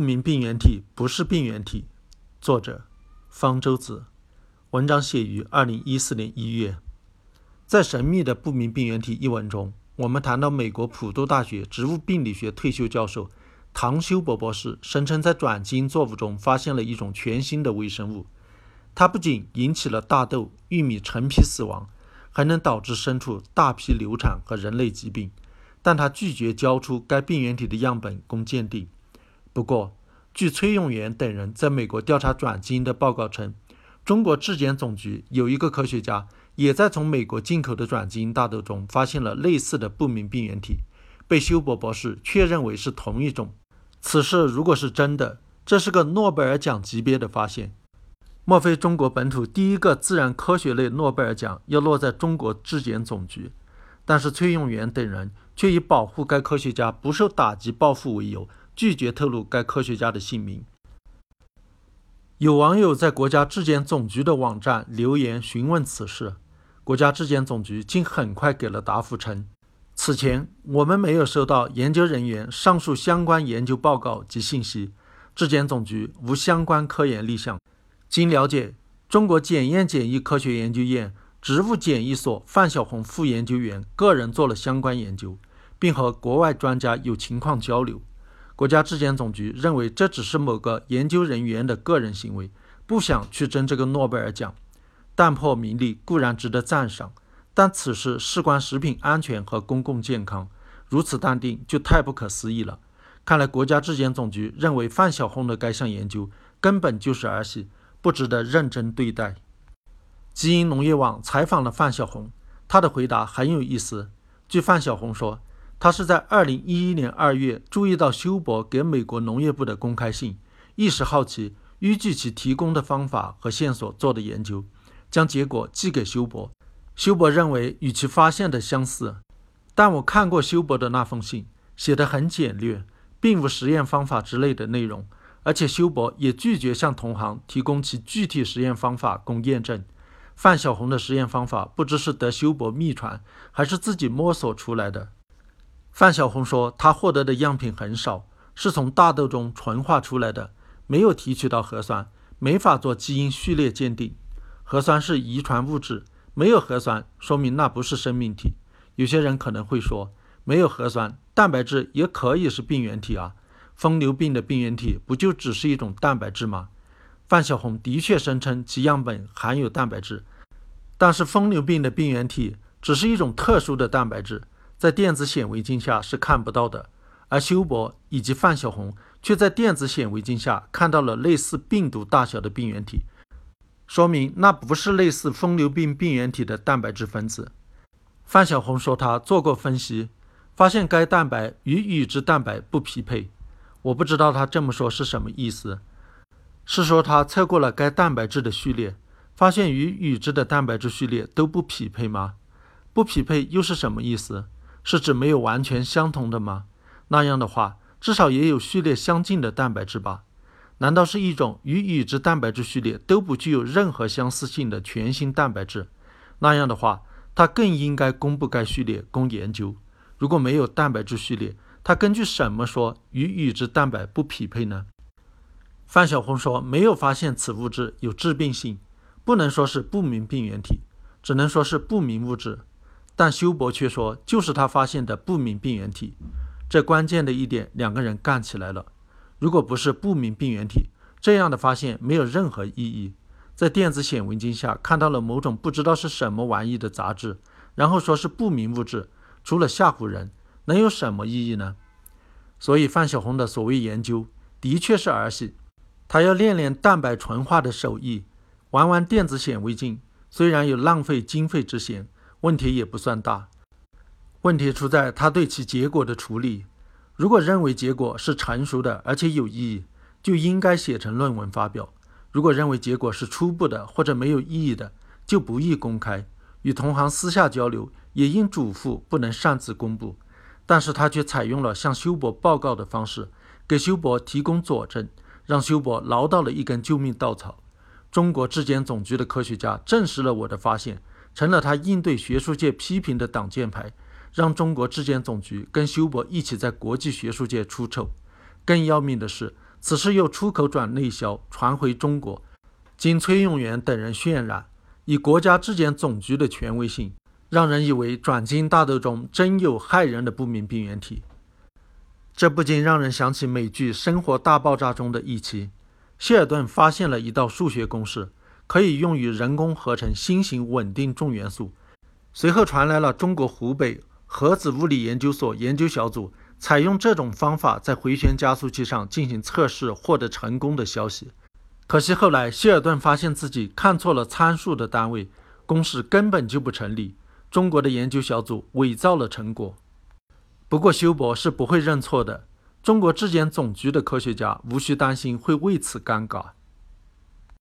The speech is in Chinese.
不明病原体不是病原体。作者：方舟子。文章写于二零一四年一月。在《神秘的不明病原体》一文中，我们谈到美国普渡大学植物病理学退休教授唐修伯博士声称，在转基因作物中发现了一种全新的微生物。它不仅引起了大豆、玉米成批死亡，还能导致牲畜大批流产和人类疾病。但他拒绝交出该病原体的样本供鉴定。不过，据崔永元等人在美国调查转基因的报告称，中国质检总局有一个科学家也在从美国进口的转基因大豆中发现了类似的不明病原体，被休伯博士确认为是同一种。此事如果是真的，这是个诺贝尔奖级别的发现。莫非中国本土第一个自然科学类诺贝尔奖要落在中国质检总局？但是崔永元等人却以保护该科学家不受打击报复为由，拒绝透露该科学家的姓名。有网友在国家质检总局的网站留言询问此事，国家质检总局竟很快给了答复称：此前我们没有收到研究人员上述相关研究报告及信息，质检总局无相关科研立项。经了解，中国检验检疫科学研究院植物检疫所范晓红副研究员个人做了相关研究，并和国外专家有情况交流。国家质检总局认为这只是某个研究人员的个人行为，不想去争这个诺贝尔奖。淡泊名利固然值得赞赏，但此事事关食品安全和公共健康，如此淡定就太不可思议了。看来国家质检总局认为范晓红的该项研究根本就是儿戏。不值得认真对待。基因农业网采访了范晓红，他的回答很有意思。据范晓红说，他是在2011年2月注意到休伯给美国农业部的公开信，一时好奇，依据其提供的方法和线索做的研究，将结果寄给休伯。休伯认为与其发现的相似，但我看过休伯的那封信，写得很简略，并无实验方法之类的内容。而且休伯也拒绝向同行提供其具体实验方法供验证。范小红的实验方法不知是得休伯秘传，还是自己摸索出来的。范小红说，他获得的样品很少，是从大豆中纯化出来的，没有提取到核酸，没法做基因序列鉴定。核酸是遗传物质，没有核酸，说明那不是生命体。有些人可能会说，没有核酸，蛋白质也可以是病原体啊。疯牛病的病原体不就只是一种蛋白质吗？范小红的确声称其样本含有蛋白质，但是疯牛病的病原体只是一种特殊的蛋白质，在电子显微镜下是看不到的。而修伯以及范晓红却在电子显微镜下看到了类似病毒大小的病原体，说明那不是类似疯牛病病原体的蛋白质分子。范晓红说，他做过分析，发现该蛋白与已知蛋白不匹配。我不知道他这么说是什么意思，是说他测过了该蛋白质的序列，发现与已知的蛋白质序列都不匹配吗？不匹配又是什么意思？是指没有完全相同的吗？那样的话，至少也有序列相近的蛋白质吧？难道是一种与已知蛋白质序列都不具有任何相似性的全新蛋白质？那样的话，他更应该公布该序列供研究。如果没有蛋白质序列，他根据什么说与已知蛋白不匹配呢？范晓红说没有发现此物质有致病性，不能说是不明病原体，只能说是不明物质。但休伯却说就是他发现的不明病原体。这关键的一点，两个人干起来了。如果不是不明病原体，这样的发现没有任何意义。在电子显微镜下看到了某种不知道是什么玩意的杂质，然后说是不明物质，除了吓唬人。能有什么意义呢？所以范晓红的所谓研究的确是儿戏，他要练练蛋白纯化的手艺，玩玩电子显微镜。虽然有浪费经费之嫌，问题也不算大。问题出在他对其结果的处理。如果认为结果是成熟的而且有意义，就应该写成论文发表；如果认为结果是初步的或者没有意义的，就不宜公开。与同行私下交流，也应嘱咐不能擅自公布。但是他却采用了向休伯报告的方式，给休伯提供佐证，让休伯捞到了一根救命稻草。中国质检总局的科学家证实了我的发现，成了他应对学术界批评的挡箭牌，让中国质检总局跟休伯一起在国际学术界出丑。更要命的是，此事又出口转内销，传回中国，经崔永元等人渲染，以国家质检总局的权威性，让人以为转基因大豆中真有害人的不明病原体。这不禁让人想起美剧《生活大爆炸》中的一期，希尔顿发现了一道数学公式，可以用于人工合成新型稳定重元素。随后传来了中国湖北核子物理研究所研究小组采用这种方法在回旋加速器上进行测试获得成功的消息。可惜后来希尔顿发现自己看错了参数的单位，公式根本就不成立。中国的研究小组伪造了成果。不过休伯是不会认错的，中国质检总局的科学家无需担心会为此尴尬。